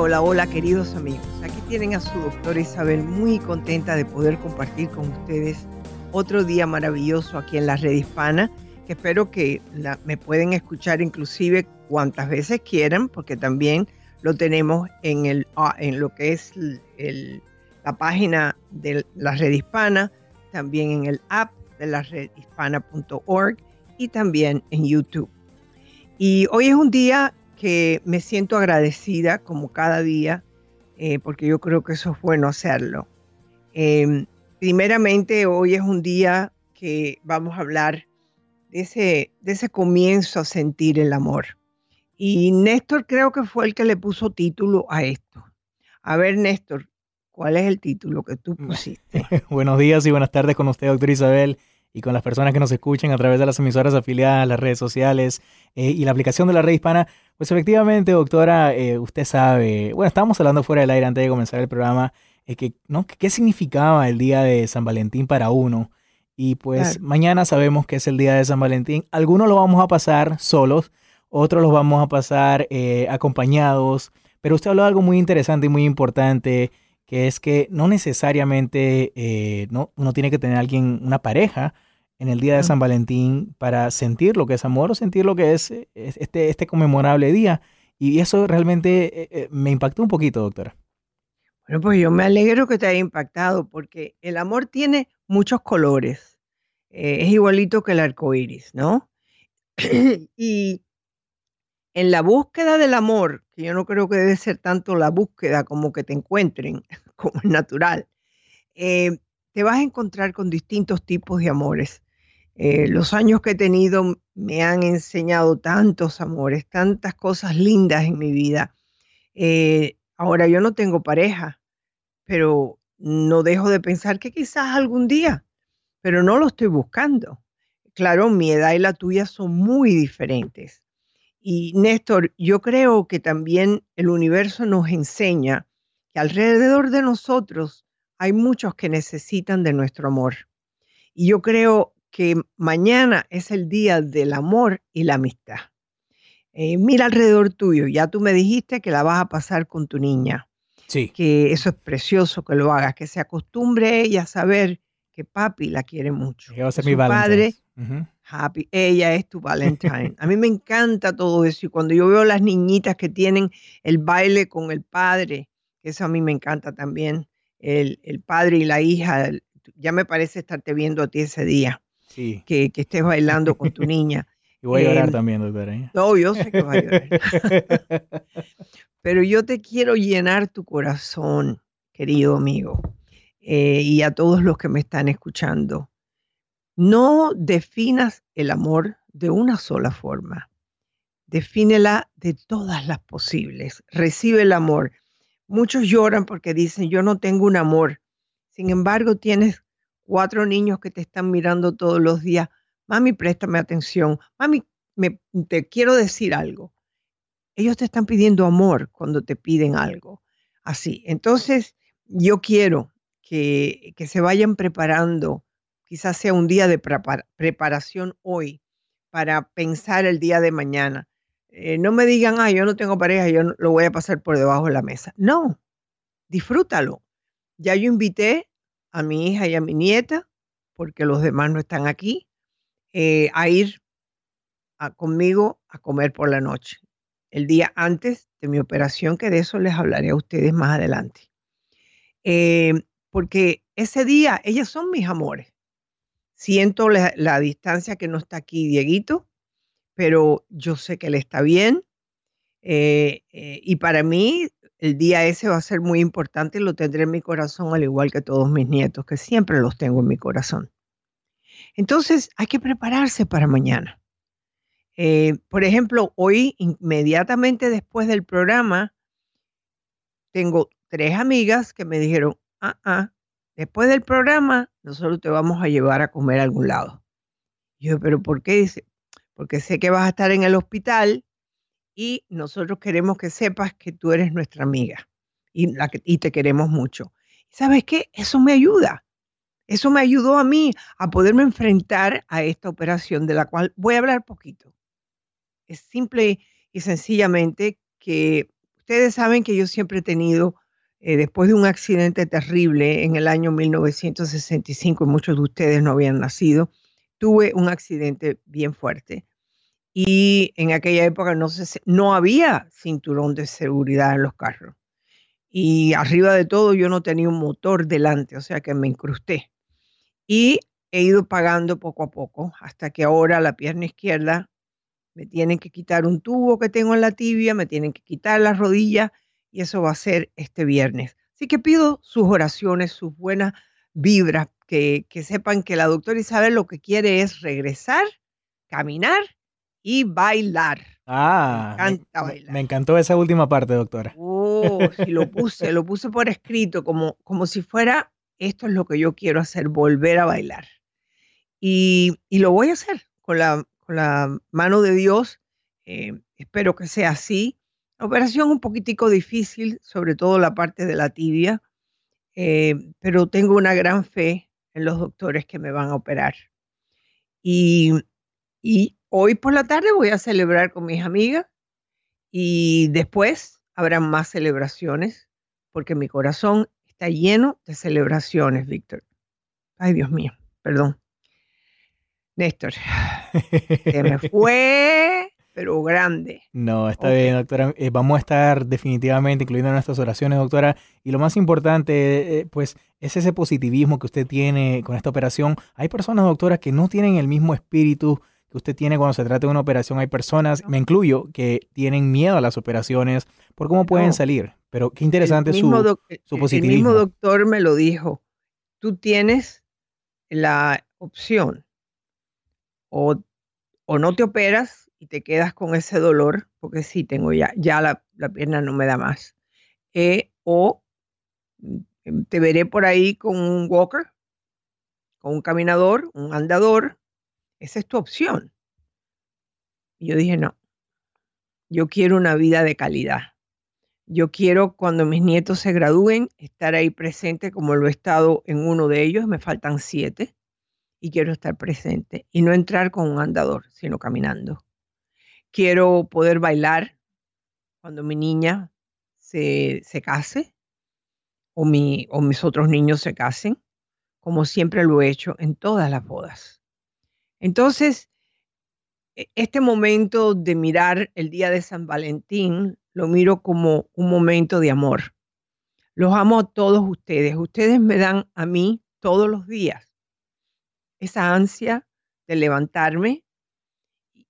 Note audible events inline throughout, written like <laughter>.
Hola, hola, queridos amigos. Aquí tienen a su doctora Isabel muy contenta de poder compartir con ustedes otro día maravilloso aquí en la red hispana, que espero que me pueden escuchar inclusive cuantas veces quieran, porque también lo tenemos en, ah, lo que es la página de la red hispana, también en el app de la redhispana.org y también en YouTube. Y hoy es un día que me siento agradecida como cada día, eh, porque yo creo que eso es bueno hacerlo. Em, primeramente, hoy es un día que vamos a hablar de ese, de ese comienzo a sentir el amor. Y Néstor creo que fue el que le puso título a esto. A ver, Néstor, ¿cuál es el título que tú pusiste? <laughs> Buenos días y buenas tardes con usted, doctor Isabel y con las personas que nos escuchen a través de las emisoras afiliadas, las redes sociales eh, y la aplicación de la red hispana. Pues efectivamente, doctora, eh, usted sabe, bueno, estábamos hablando fuera del aire antes de comenzar el programa, eh, que, ¿no? ¿qué significaba el día de San Valentín para uno? Y pues mañana sabemos que es el día de San Valentín. Algunos lo vamos a pasar solos, otros los vamos a pasar acompañados, pero usted habló de algo muy interesante y muy importante que es que no necesariamente eh, no, uno tiene que tener alguien, una pareja, en el día de San Valentín para sentir lo que es amor o sentir lo que es, este, este conmemorable día. Y eso realmente eh, eh, me impactó un poquito, doctora. Bueno, pues yo me alegro que te haya impactado porque el amor tiene muchos colores. es igualito que el arco iris, ¿no? <clears throat> y en la búsqueda del amor, que yo no creo que debe ser tanto la búsqueda como que te encuentren, <laughs> como es natural, eh, te vas a encontrar con distintos tipos de amores. Eh, los años que he tenido me han enseñado tantos amores, tantas cosas lindas en mi vida. Eh, ahora yo no tengo pareja, pero no dejo de pensar que quizás algún día, pero no lo estoy buscando. Claro, mi edad y la tuya son muy diferentes. Y Néstor, yo creo que también el universo nos enseña que alrededor de nosotros hay muchos que necesitan de nuestro amor. Y yo creo que mañana es el día del amor y la amistad. Eh, mira alrededor tuyo, ya tú me dijiste que la vas a pasar con tu niña. Sí. Que eso es precioso que lo hagas, que se acostumbre ella a saber que papi la quiere mucho. Que a ser mi padre happy, ella es tu Valentine. <laughs> A mí me encanta todo eso y cuando yo veo las niñitas que tienen el baile con el padre, eso a mí me encanta también, el, padre y la hija, ya me parece estarte viendo a ti ese día, sí. que, estés bailando con tu <laughs> niña. Y voy a llorar em, también, doctora. ¿eh? No, yo sé que vas a llorar. <laughs> Pero yo te quiero llenar tu corazón, querido amigo, eh, y a todos los que me están escuchando no definas el amor de una sola forma. Defínela de todas las posibles. Recibe el amor. Muchos lloran porque dicen, yo no tengo un amor. Sin embargo, tienes cuatro niños que te están mirando todos los días. Mami, préstame atención. Mami, me, te quiero decir algo. Ellos te están pidiendo amor cuando te piden algo. Así. Entonces, yo quiero que, que se vayan preparando quizás sea un día de preparación hoy para pensar el día de mañana. Eh, no me digan, ah, yo no tengo pareja, yo lo voy a pasar por debajo de la mesa. No, disfrútalo. Ya yo invité a mi hija y a mi nieta, porque los demás no están aquí, eh, a ir conmigo a comer por la noche, el día antes de mi operación, que de eso les hablaré a ustedes más adelante. Eh, porque ese día ellas son mis amores. Siento la, distancia que no está aquí Dieguito, pero yo sé que él está bien. Eh, eh, y para mí el día ese va a ser muy importante y lo tendré en mi corazón, al igual que todos mis nietos, que siempre los tengo en mi corazón. Entonces hay que prepararse para mañana. Eh, por ejemplo, hoy, inmediatamente después del programa, tengo tres amigas que me dijeron, ah, ah, después del programa nosotros te vamos a llevar a comer a algún lado. yo, pero ¿por qué? Dice, porque sé que vas a estar en el hospital y nosotros queremos que sepas que tú eres nuestra amiga y, te queremos mucho. ¿Sabes qué? Eso me ayuda. Eso me ayudó a mí a poderme enfrentar a esta operación de la cual voy a hablar poquito. Es simple y sencillamente que ustedes saben que yo siempre he tenido, eh, después de un accidente terrible en el año 1965, y muchos de ustedes no habían nacido, tuve un accidente bien fuerte. Y en aquella época no, se, no había cinturón de seguridad en los carros. Y arriba de todo yo no tenía un motor delante, o sea que me incrusté. Y he ido pagando poco a poco hasta que ahora la pierna izquierda me tienen que quitar un tubo que tengo en la tibia, me tienen que quitar la rodilla y eso va a ser este viernes. Así que pido sus oraciones, sus buenas vibras, que, sepan que la doctora Isabel lo que quiere es regresar, caminar y bailar. Ah, me, encanta bailar. me encantó esa última parte, doctora. Oh, <laughs> sí, lo puse, lo puse por escrito, como, como si fuera, esto es lo que yo quiero hacer, volver a bailar. Y, y lo voy a hacer con la la mano de Dios. Eh, espero que sea así. La operación un poquitico difícil, sobre todo la parte de la tibia, eh, pero tengo una gran fe en los doctores que me van a operar. Y, y hoy por la tarde voy a celebrar con mis amigas y después habrá más celebraciones porque mi corazón está lleno de celebraciones, Víctor. Ay, Dios mío, perdón. Néstor, se me <laughs> fue, pero grande. No, está bien, doctora. Eh, vamos a estar definitivamente incluyendo nuestras oraciones, doctora. Y lo más importante, eh, pues, es ese positivismo que usted tiene con esta operación. Hay personas, doctora, que no tienen el mismo espíritu que usted tiene cuando se trata de una operación. Hay personas, me incluyo, que tienen miedo a las operaciones por cómo pueden salir. Pero qué interesante su, su positivismo. El mismo doctor me lo dijo. Tú tienes la opción o, no te operas y te quedas con ese dolor, porque sí, tengo ya, ya la, pierna no me da más. Eh, o mm, te veré por ahí con un walker, con un caminador, un andador. Esa es tu opción. Y yo dije, no, yo quiero una vida de calidad. Yo quiero cuando mis nietos se gradúen estar ahí presente como lo he estado en uno de ellos, me faltan siete y quiero estar presente y no entrar con un andador, sino caminando. Quiero poder bailar cuando mi niña se, case o, mi, o mis otros niños se casen, como siempre lo he hecho en todas las bodas. Entonces, e, este momento de mirar el día de San Valentín lo miro como un momento de amor. Los amo a todos ustedes. Ustedes me dan a mí todos los días esa ansia de levantarme.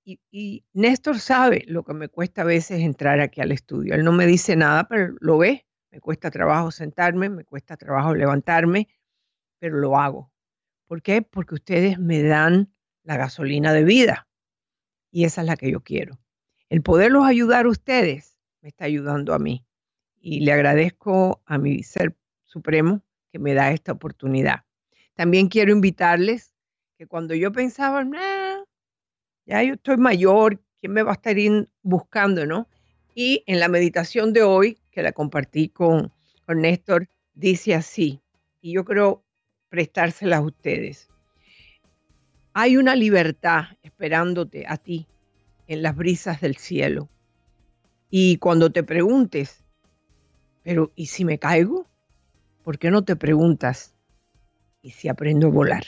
Y, Néstor sabe lo que me cuesta a veces entrar aquí al estudio. Él no me dice nada, pero lo ve. Me cuesta trabajo sentarme, me cuesta trabajo levantarme, pero lo hago. ¿Por qué? Porque ustedes me dan la gasolina de vida. Y esa es la que yo quiero. El poderlos ayudar a ustedes me está ayudando a mí. Y le agradezco a mi ser supremo que me da esta oportunidad. También quiero invitarles que cuando yo pensaba, ya yo estoy mayor, ¿quién me va a estar buscando, no? Y en la meditación de hoy, que la compartí con, con Néstor, dice así, y yo creo prestárselas a ustedes. Hay una libertad esperándote a ti en las brisas del cielo. Y cuando te preguntes, pero ¿y si me caigo? ¿Por qué no te preguntas, ¿y si aprendo a volar?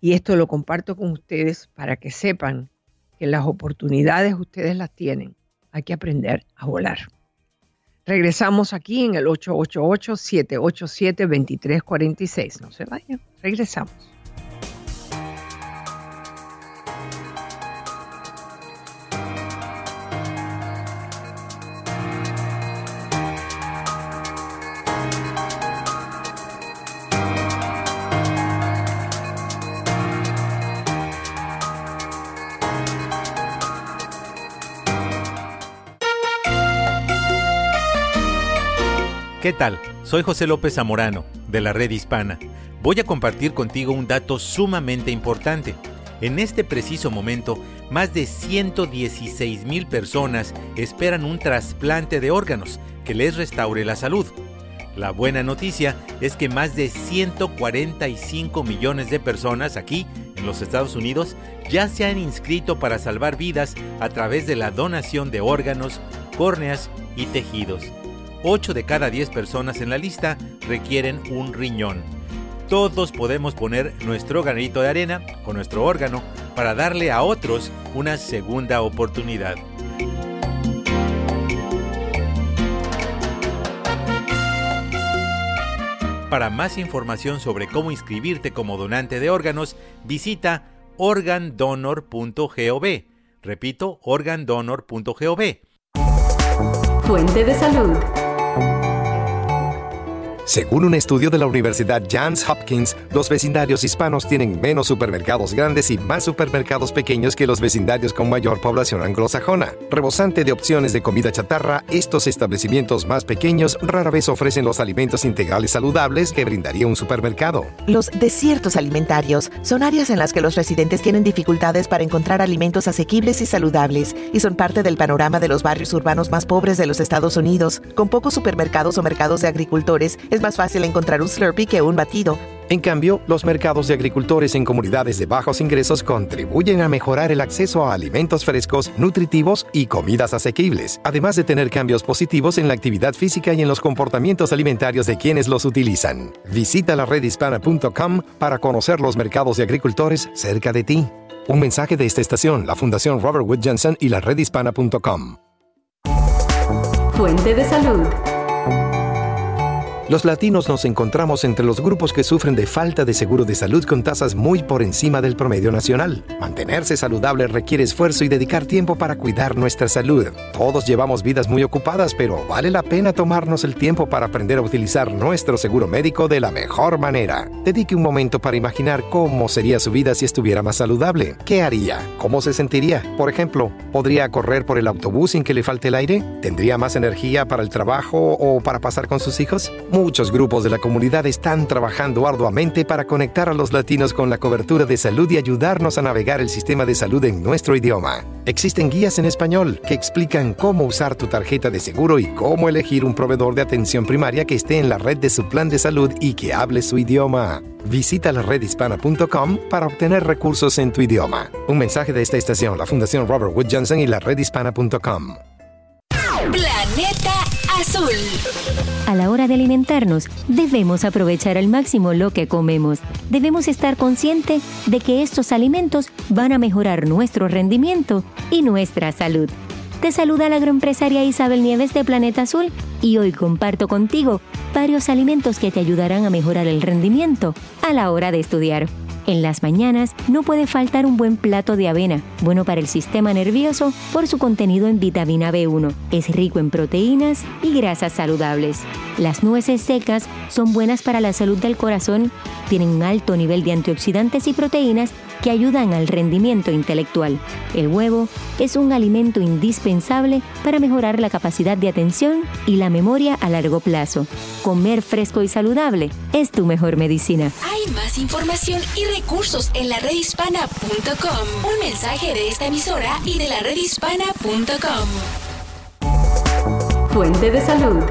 Y esto lo comparto con ustedes para que sepan que las oportunidades ustedes las tienen. Hay que aprender a volar. Regresamos aquí en el 888-787-2346. No se vayan, regresamos. ¿Qué tal? Soy José López Zamorano, de la Red Hispana. Voy a compartir contigo un dato sumamente importante. En este preciso momento, más de 116 mil personas esperan un trasplante de órganos que les restaure la salud. La buena noticia es que más de 145 millones de personas aquí, en los Estados Unidos, ya se han inscrito para salvar vidas a través de la donación de órganos, córneas y tejidos. 8 de cada 10 personas en la lista requieren un riñón. Todos podemos poner nuestro granito de arena o nuestro órgano para darle a otros una segunda oportunidad. Para más información sobre cómo inscribirte como donante de órganos, visita organdonor.gov. Repito, organdonor.gov. Fuente de salud. Bye. Según un estudio de la Universidad Johns Hopkins, los vecindarios hispanos tienen menos supermercados grandes y más supermercados pequeños que los vecindarios con mayor población anglosajona. Rebosante de opciones de comida chatarra, estos establecimientos más pequeños rara vez ofrecen los alimentos integrales saludables que brindaría un supermercado. Los desiertos alimentarios son áreas en las que los residentes tienen dificultades para encontrar alimentos asequibles y saludables y son parte del panorama de los barrios urbanos más pobres de los Estados Unidos. Con pocos supermercados o mercados de agricultores, es más fácil encontrar un Slurpee que un batido. En cambio, los mercados de agricultores en comunidades de bajos ingresos contribuyen a mejorar el acceso a alimentos frescos, nutritivos y comidas asequibles, además de tener cambios positivos en la actividad física y en los comportamientos alimentarios de quienes los utilizan. Visita la redhispana.com para conocer los mercados de agricultores cerca de ti. Un mensaje de esta estación, la Fundación Robert Wood Johnson y la redhispana.com. Fuente de salud. Los latinos nos encontramos entre los grupos que sufren de falta de seguro de salud con tasas muy por encima del promedio nacional. Mantenerse saludable requiere esfuerzo y dedicar tiempo para cuidar nuestra salud. Todos llevamos vidas muy ocupadas, pero vale la pena tomarnos el tiempo para aprender a utilizar nuestro seguro médico de la mejor manera. Dedique un momento para imaginar cómo sería su vida si estuviera más saludable. ¿Qué haría? ¿Cómo se sentiría? Por ejemplo, ¿podría correr por el autobús sin que le falte el aire? ¿Tendría más energía para el trabajo o para pasar con sus hijos? Muchos grupos de la comunidad están trabajando arduamente para conectar a los latinos con la cobertura de salud y ayudarnos a navegar el sistema de salud en nuestro idioma. Existen guías en español que explican cómo usar tu tarjeta de seguro y cómo elegir un proveedor de atención primaria que esté en la red de su plan de salud y que hable su idioma. Visita la redhispana.com para obtener recursos en tu idioma. Un mensaje de esta estación, la Fundación Robert Wood Johnson y la redhispana.com. Planeta A la hora de alimentarnos, debemos aprovechar al máximo lo que comemos. Debemos estar conscientes de que estos alimentos van a mejorar nuestro rendimiento y nuestra salud. Te saluda la agroempresaria Isabel Nieves de Planeta Azul y hoy comparto contigo varios alimentos que te ayudarán a mejorar el rendimiento a la hora de estudiar. En las mañanas no puede faltar un buen plato de avena, bueno para el sistema nervioso por su contenido en vitamina B1. Es rico en proteínas y grasas saludables. Las nueces secas son buenas para la salud del corazón, tienen un alto nivel de antioxidantes y proteínas que ayudan al rendimiento intelectual. El huevo es un alimento indispensable para mejorar la capacidad de atención y la memoria a largo plazo. Comer fresco y saludable es tu mejor medicina. Hay más información y recursos en la redhispana.com. Un mensaje de esta emisora y de la redhispana.com. Fuente de salud.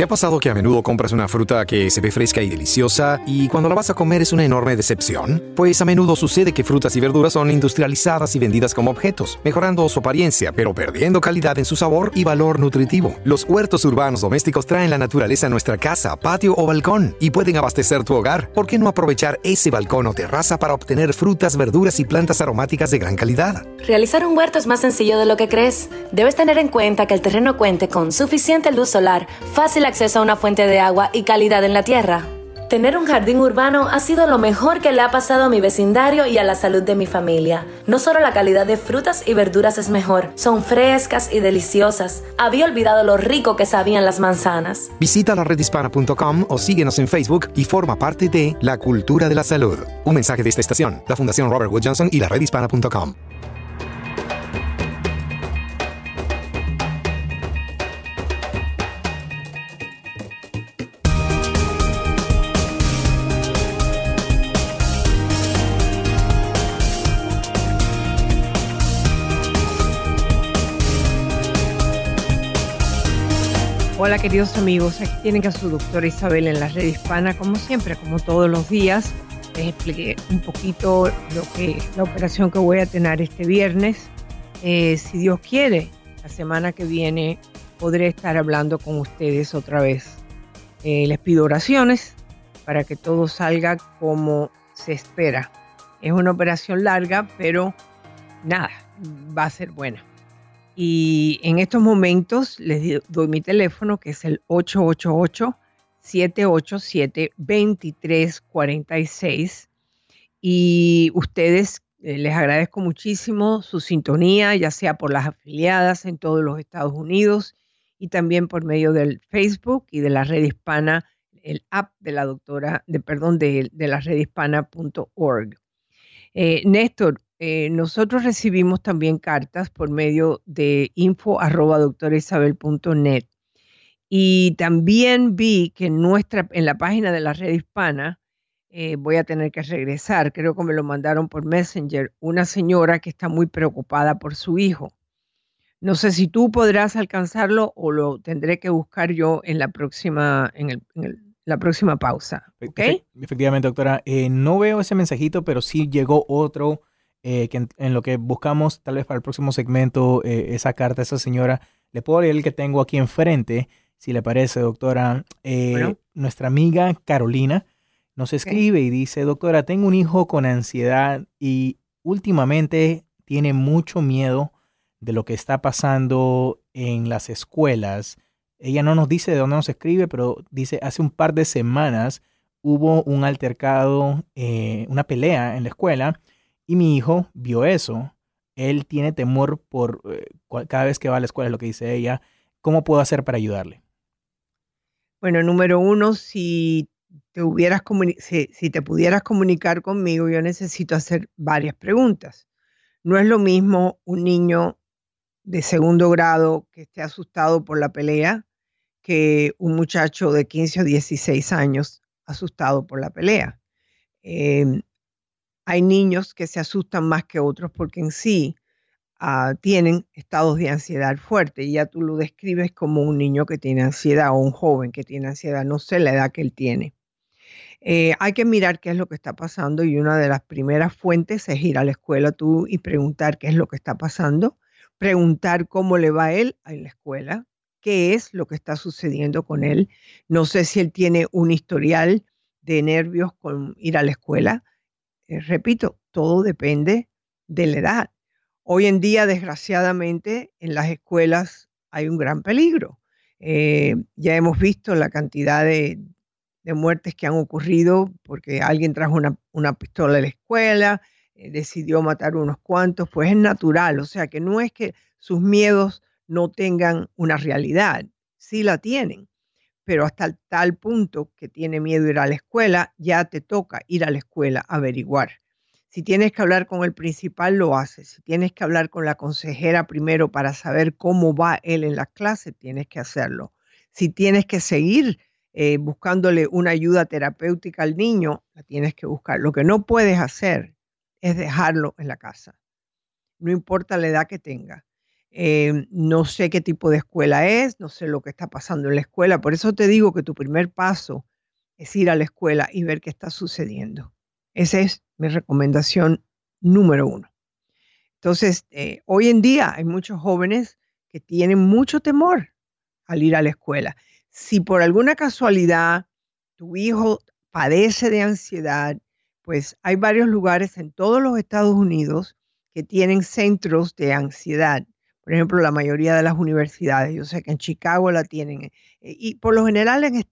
¿Te ha pasado que a menudo compras una fruta que se ve fresca y deliciosa y cuando la vas a comer es una enorme decepción? Pues a menudo sucede que frutas y verduras son industrializadas y vendidas como objetos, mejorando su apariencia, pero perdiendo calidad en su sabor y valor nutritivo. Los huertos urbanos domésticos traen la naturaleza a nuestra casa, patio o balcón y pueden abastecer tu hogar. ¿Por qué no aprovechar ese balcón o terraza para obtener frutas, verduras y plantas aromáticas de gran calidad? Realizar un huerto es más sencillo de lo que crees. Debes tener en cuenta que el terreno cuente con suficiente luz solar, fácil acceso a una fuente de agua y calidad en la tierra. Tener un jardín urbano ha sido lo mejor que le ha pasado a mi vecindario y a la salud de mi familia. No solo la calidad de frutas y verduras es mejor, son frescas y deliciosas. Había olvidado lo rico que sabían las manzanas. Visita la redhispana.com o síguenos en Facebook y forma parte de La Cultura de la Salud. Un mensaje de esta estación, la Fundación Robert Wood Johnson y la redhispana.com. Hola queridos amigos, aquí tienen a su doctora Isabel en la red hispana, como siempre, como todos los días. Les expliqué un poquito lo que la operación que voy a tener este viernes. Eh, si Dios quiere, la semana que viene podré estar hablando con ustedes otra vez. Eh, les pido oraciones para que todo salga como se espera. Es una operación larga, pero nada, va a ser buena. Y en estos momentos les doy mi teléfono que es el 888-787-2346. Y ustedes eh, les agradezco muchísimo su sintonía, ya sea por las afiliadas en todos los Estados Unidos y también por medio del Facebook y de la red hispana, el app de la doctora, de perdón, de, de la red hispana.org. Eh, Néstor, eh, nosotros recibimos también cartas por medio de info arroba doctorisabel.net y también vi que en, nuestra, en la página de la red hispana, eh, voy a tener que regresar, creo que me lo mandaron por Messenger, una señora que está muy preocupada por su hijo. No sé si tú podrás alcanzarlo o lo tendré que buscar yo en la próxima, en, la próxima pausa. Efectivamente, doctora. Eh, no veo ese mensajito, pero sí llegó otro eh, que en, lo que buscamos, tal vez para el próximo segmento, eh, esa carta a esa señora. Le puedo leer el que tengo aquí enfrente, si le parece, doctora. Eh, nuestra amiga Carolina nos escribe y dice, doctora, tengo un hijo con ansiedad y últimamente tiene mucho miedo de lo que está pasando en las escuelas. Ella no nos dice de dónde nos escribe, pero dice, hace un par de semanas hubo un altercado, una pelea en la escuela y mi hijo vio eso. Él tiene temor por eh, cada vez que va a la escuela, es lo que dice ella. ¿Cómo puedo hacer para ayudarle? Bueno, número uno, si te, pudieras comunicar conmigo, yo necesito hacer varias preguntas. No es lo mismo un niño de segundo grado que esté asustado por la pelea que un muchacho de 15 o 16 años asustado por la pelea. Em, hay niños que se asustan más que otros porque en sí ah, tienen estados de ansiedad fuerte y ya tú lo describes como un niño que tiene ansiedad o un joven que tiene ansiedad, no sé la edad que él tiene. Eh, hay que mirar qué es lo que está pasando y una de las primeras fuentes es ir a la escuela tú y preguntar qué es lo que está pasando, preguntar cómo le va a él en la escuela, qué es lo que está sucediendo con él. No sé si él tiene un historial de nervios con ir a la escuela. Eh, repito, todo depende de la edad. Hoy en día, desgraciadamente, en las escuelas hay un gran peligro. Eh, ya hemos visto la cantidad de, muertes que han ocurrido porque alguien trajo una, pistola a la escuela, eh, decidió matar unos cuantos, pues es natural, o sea que no es que sus miedos no tengan una realidad, sí la tienen, pero hasta tal punto que tiene miedo ir a la escuela, ya te toca ir a la escuela a averiguar. Si tienes que hablar con el principal, lo haces. Si tienes que hablar con la consejera primero para saber cómo va él en la clase, tienes que hacerlo. Si tienes que seguir eh, buscándole una ayuda terapéutica al niño, la tienes que buscar. Lo que no puedes hacer es dejarlo en la casa. No importa la edad que tenga. Eh, no sé qué tipo de escuela es, no sé lo que está pasando en la escuela. Por eso te digo que tu primer paso es ir a la escuela y ver qué está sucediendo. Esa es mi recomendación número uno. Entonces, eh, hoy en día hay muchos jóvenes que tienen mucho temor al ir a la escuela. Si por alguna casualidad tu hijo padece de ansiedad, pues hay varios lugares en todos los Estados Unidos que tienen centros de ansiedad por ejemplo, la mayoría de las universidades, yo sé que en Chicago la tienen, eh, y por lo general eh,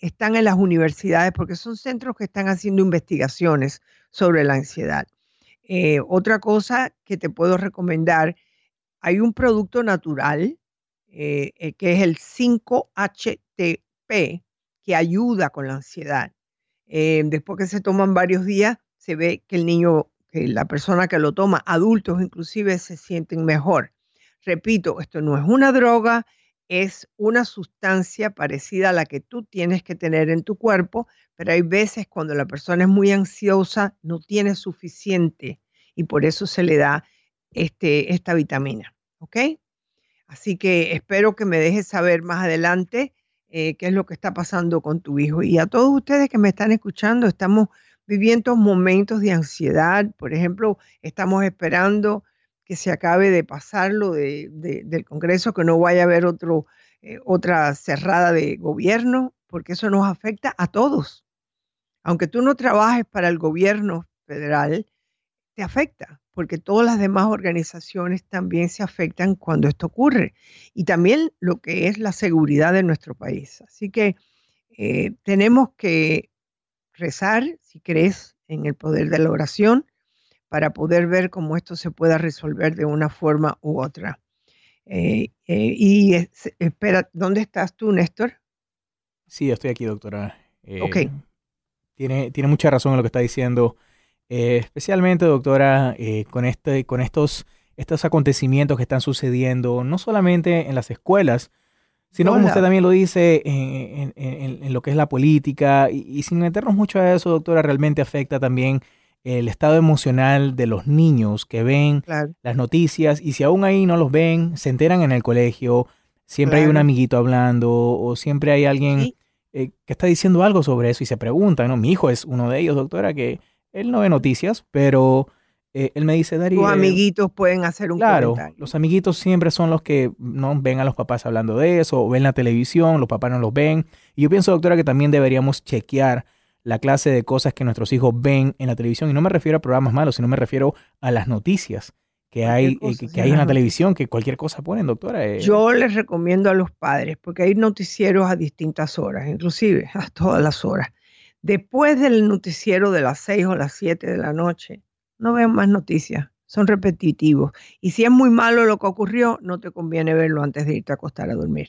están en las universidades porque son centros que están haciendo investigaciones sobre la ansiedad. Eh, otra cosa que te puedo recomendar, hay un producto natural que es el 5-HTP que ayuda con la ansiedad. después que se toman varios días, se ve que el niño, que la persona que lo toma, adultos inclusive, se sienten mejor. Repito, esto no es una droga, es una sustancia parecida a la que tú tienes que tener en tu cuerpo, pero hay veces cuando la persona es muy ansiosa, no tiene suficiente y por eso se le da este, esta vitamina. ¿Ok? Así que espero que me dejes saber más adelante eh, qué es lo que está pasando con tu hijo. Y a todos ustedes que me están escuchando, estamos viviendo momentos de ansiedad. Por ejemplo, estamos esperando que se acabe de pasarlo del Congreso, que no vaya a haber otro, eh, otra cerrada de gobierno, porque eso nos afecta a todos. Aunque tú no trabajes para el gobierno federal, te afecta, porque todas las demás organizaciones también se afectan cuando esto ocurre. Y también lo que es la seguridad de nuestro país. Así que eh, tenemos que rezar, si crees en el poder de la oración, para poder ver cómo esto se pueda resolver de una forma u otra. Eh, eh, y espera, ¿dónde estás tú, Néstor? Sí, estoy aquí, doctora. ok. Tiene, tiene mucha razón en lo que está diciendo. Eh, especialmente, doctora, eh, con, este, con estos, estos acontecimientos que están sucediendo, no solamente en las escuelas, sino como usted también lo dice, en, lo que es la política, y, sin meternos mucho a eso, doctora, realmente afecta también el estado emocional de los niños que ven las noticias, y si aún ahí no los ven, se enteran en el colegio, siempre hay un amiguito hablando, o siempre hay alguien eh, que está diciendo algo sobre eso, y se preguntan, ¿no? Mi hijo es uno de ellos, doctora, que él no ve noticias, pero eh, él me dice, Darío. Tus amiguitos pueden hacer un claro, los amiguitos siempre son los que no ven a los papás hablando de eso, o ven la televisión, los papás no los ven. Y yo pienso, doctora, que también deberíamos chequear la clase de cosas que nuestros hijos ven en la televisión. Y no me refiero a programas malos, sino me refiero a las noticias que hay, eh, que, hay en la televisión, que cualquier cosa ponen, doctora. Eh. Yo les recomiendo a los padres, porque hay noticieros a distintas horas, inclusive a todas las horas. Después del noticiero de las 6 o las 7 de la noche, no vean más noticias, son repetitivos. Y si es muy malo lo que ocurrió, no te conviene verlo antes de irte a acostar a dormir,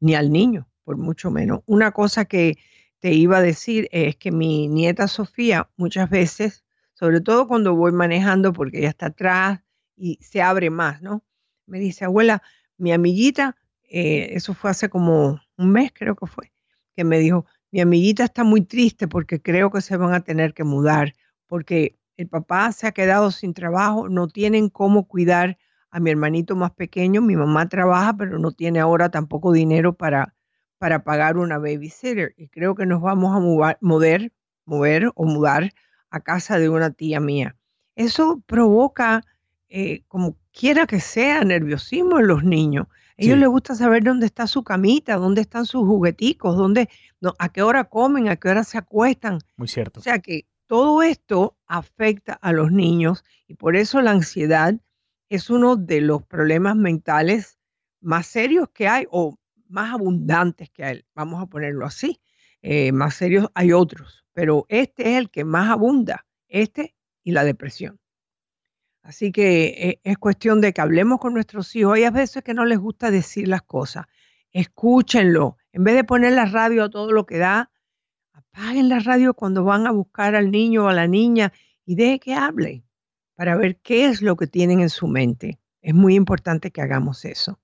ni al niño, por mucho menos. Una cosa que te iba a decir es que mi nieta Sofía muchas veces, sobre todo cuando voy manejando porque ella está atrás y se abre más, ¿no? Me dice, abuela, mi amiguita, eh, eso fue hace como un mes creo que fue, que me dijo, mi amiguita está muy triste porque creo que se van a tener que mudar, porque el papá se ha quedado sin trabajo, no tienen cómo cuidar a mi hermanito más pequeño, mi mamá trabaja, pero no tiene ahora tampoco dinero para, para pagar una babysitter. Y creo que nos vamos a mover, mover o mudar a casa de una tía mía. Eso provoca, eh, como quiera que sea, nerviosismo en los niños. A ellos les gusta saber dónde está su camita, dónde están sus jugueticos, dónde, a qué hora comen, a qué hora se acuestan. Muy cierto. O sea que todo esto afecta a los niños y por eso la ansiedad es uno de los problemas mentales más serios que hay o más abundantes que hay, vamos a ponerlo así. Eh, más serios hay otros, pero este es el que más abunda, este y la depresión. Así que eh, es cuestión de que hablemos con nuestros hijos. Hay a veces que no les gusta decir las cosas. Escúchenlo. En vez de poner la radio a todo lo que da, apaguen la radio cuando van a buscar al niño o a la niña y deje que hable para ver qué es lo que tienen en su mente. Es muy importante que hagamos eso.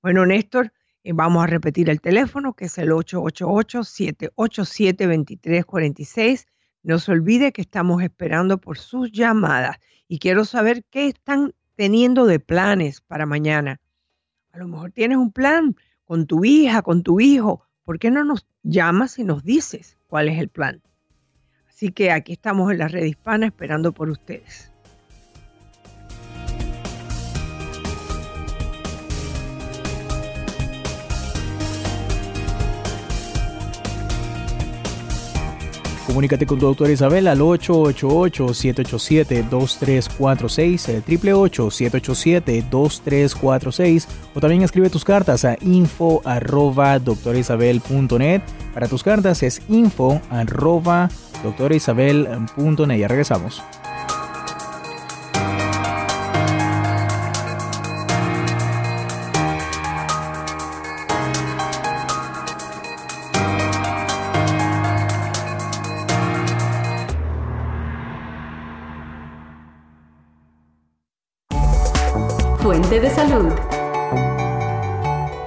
Bueno, Néstor, vamos a repetir el teléfono que es el 888-787-2346. No se olvide que estamos esperando por sus llamadas y quiero saber qué están teniendo de planes para mañana. A lo mejor tienes un plan con tu hija, con tu hijo. ¿Por qué no nos llamas y nos dices cuál es el plan? Así que aquí estamos en la red hispana esperando por ustedes. Comunícate con tu doctora Isabel al 888-787-2346, 888-787-2346 o también escribe tus cartas a info arroba doctorisabel.net. Para tus cartas es info arroba doctorisabel.net. Ya regresamos.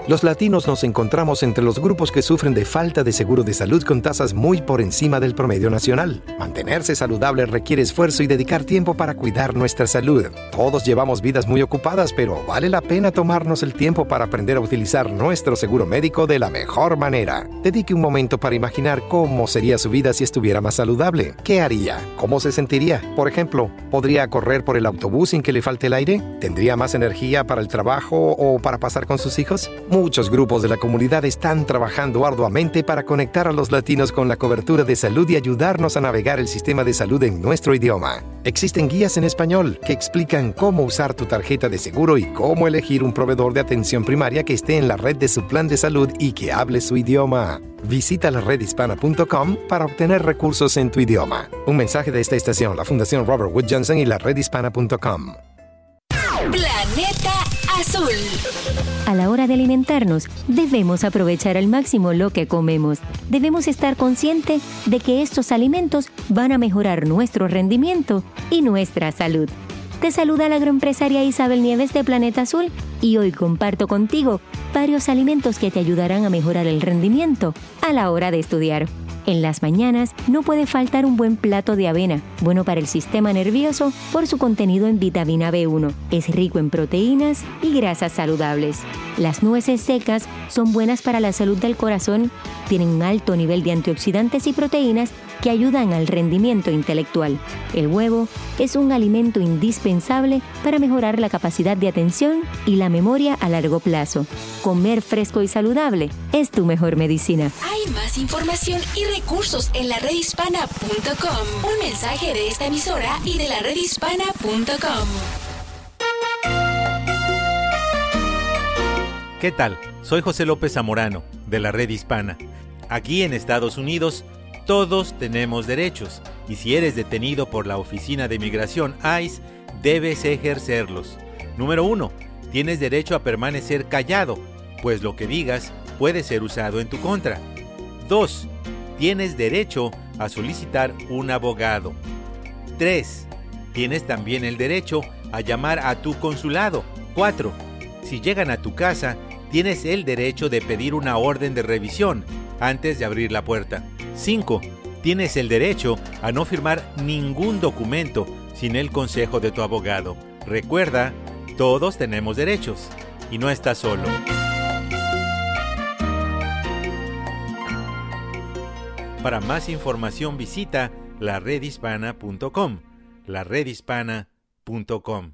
Los latinos nos encontramos entre los grupos que sufren de falta de seguro de salud con tasas muy por encima del promedio nacional. Mantenerse saludable requiere esfuerzo y dedicar tiempo para cuidar nuestra salud. Todos llevamos vidas muy ocupadas, pero vale la pena tomarnos el tiempo para aprender a utilizar nuestro seguro médico de la mejor manera. Dedique un momento para imaginar cómo sería su vida si estuviera más saludable. ¿Qué haría? ¿Cómo se sentiría? Por ejemplo, ¿podría correr por el autobús sin que le falte el aire? ¿Tendría más energía para el trabajo o para pasar con sus hijos? Muchos grupos de la comunidad están trabajando arduamente para conectar a los latinos con la cobertura de salud y ayudarnos a navegar el sistema de salud en nuestro idioma. Existen guías en español que explican cómo usar tu tarjeta de seguro y cómo elegir un proveedor de atención primaria que esté en la red de su plan de salud y que hable su idioma. Visita la redhispana.com para obtener recursos en tu idioma. Un mensaje de esta estación, la Fundación Robert Wood Johnson y la redhispana.com. Planeta A la hora de alimentarnos, debemos aprovechar al máximo lo que comemos. Debemos estar conscientes de que estos alimentos van a mejorar nuestro rendimiento y nuestra salud. Te saluda la agroempresaria Isabel Nieves de Planeta Azul y hoy comparto contigo varios alimentos que te ayudarán a mejorar el rendimiento a la hora de estudiar. En las mañanas no puede faltar un buen plato de avena, bueno para el sistema nervioso por su contenido en vitamina B1. Es rico en proteínas y grasas saludables. Las nueces secas son buenas para la salud del corazón, tienen un alto nivel de antioxidantes y proteínas que ayudan al rendimiento intelectual. El huevo es un alimento indispensable para mejorar la capacidad de atención y la memoria a largo plazo. Comer fresco y saludable es tu mejor medicina. Hay más información y recursos en la redhispana.com. Un mensaje de esta emisora y de la redhispana.com. ¿Qué tal? Soy José López Zamorano, de la Red Hispana. Aquí en Estados Unidos, todos tenemos derechos, y si eres detenido por la Oficina de Migración ICE, debes ejercerlos. Número 1. Tienes derecho a permanecer callado, pues lo que digas puede ser usado en tu contra. 2. Tienes derecho a solicitar un abogado. 3. Tienes también el derecho a llamar a tu consulado. 4. Si llegan a tu casa, tienes el derecho de pedir una orden de revisión antes de abrir la puerta. 5. Tienes el derecho a no firmar ningún documento sin el consejo de tu abogado. Recuerda, todos tenemos derechos y no estás solo. Para más información visita laredhispana.com. laredhispana.com.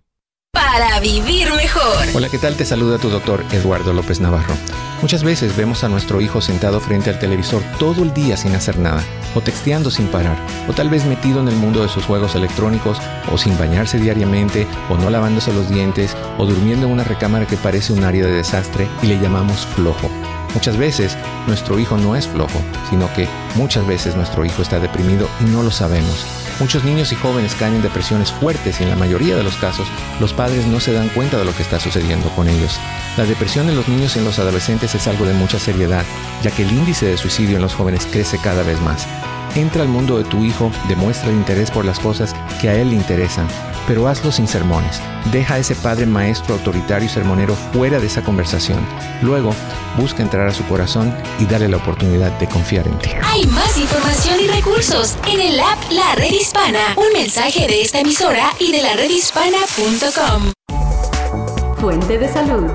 Para vivir mejor. Hola, ¿qué tal? Te saluda tu doctor Eduardo López Navarro. Muchas veces vemos a nuestro hijo sentado frente al televisor todo el día sin hacer nada, o texteando sin parar, o tal vez metido en el mundo de sus juegos electrónicos, o sin bañarse diariamente, o no lavándose los dientes, o durmiendo en una recámara que parece un área de desastre y le llamamos flojo. Muchas veces nuestro hijo no es flojo, sino que muchas veces nuestro hijo está deprimido y no lo sabemos. Muchos niños y jóvenes caen en depresiones fuertes y en la mayoría de los casos los padres no se dan cuenta de lo que está sucediendo con ellos. La depresión en los niños y en los adolescentes es algo de mucha seriedad, ya que el índice de suicidio en los jóvenes crece cada vez más. Entra al mundo de tu hijo, demuestra el interés por las cosas que a él le interesan, pero hazlo sin sermones. Deja a ese padre maestro autoritario y sermonero fuera de esa conversación. Luego, busca entrar a su corazón y darle la oportunidad de confiar en ti. Hay más información y recursos en el app La Red Hispana. Un mensaje de esta emisora y de la redhispana.com. Fuente de salud.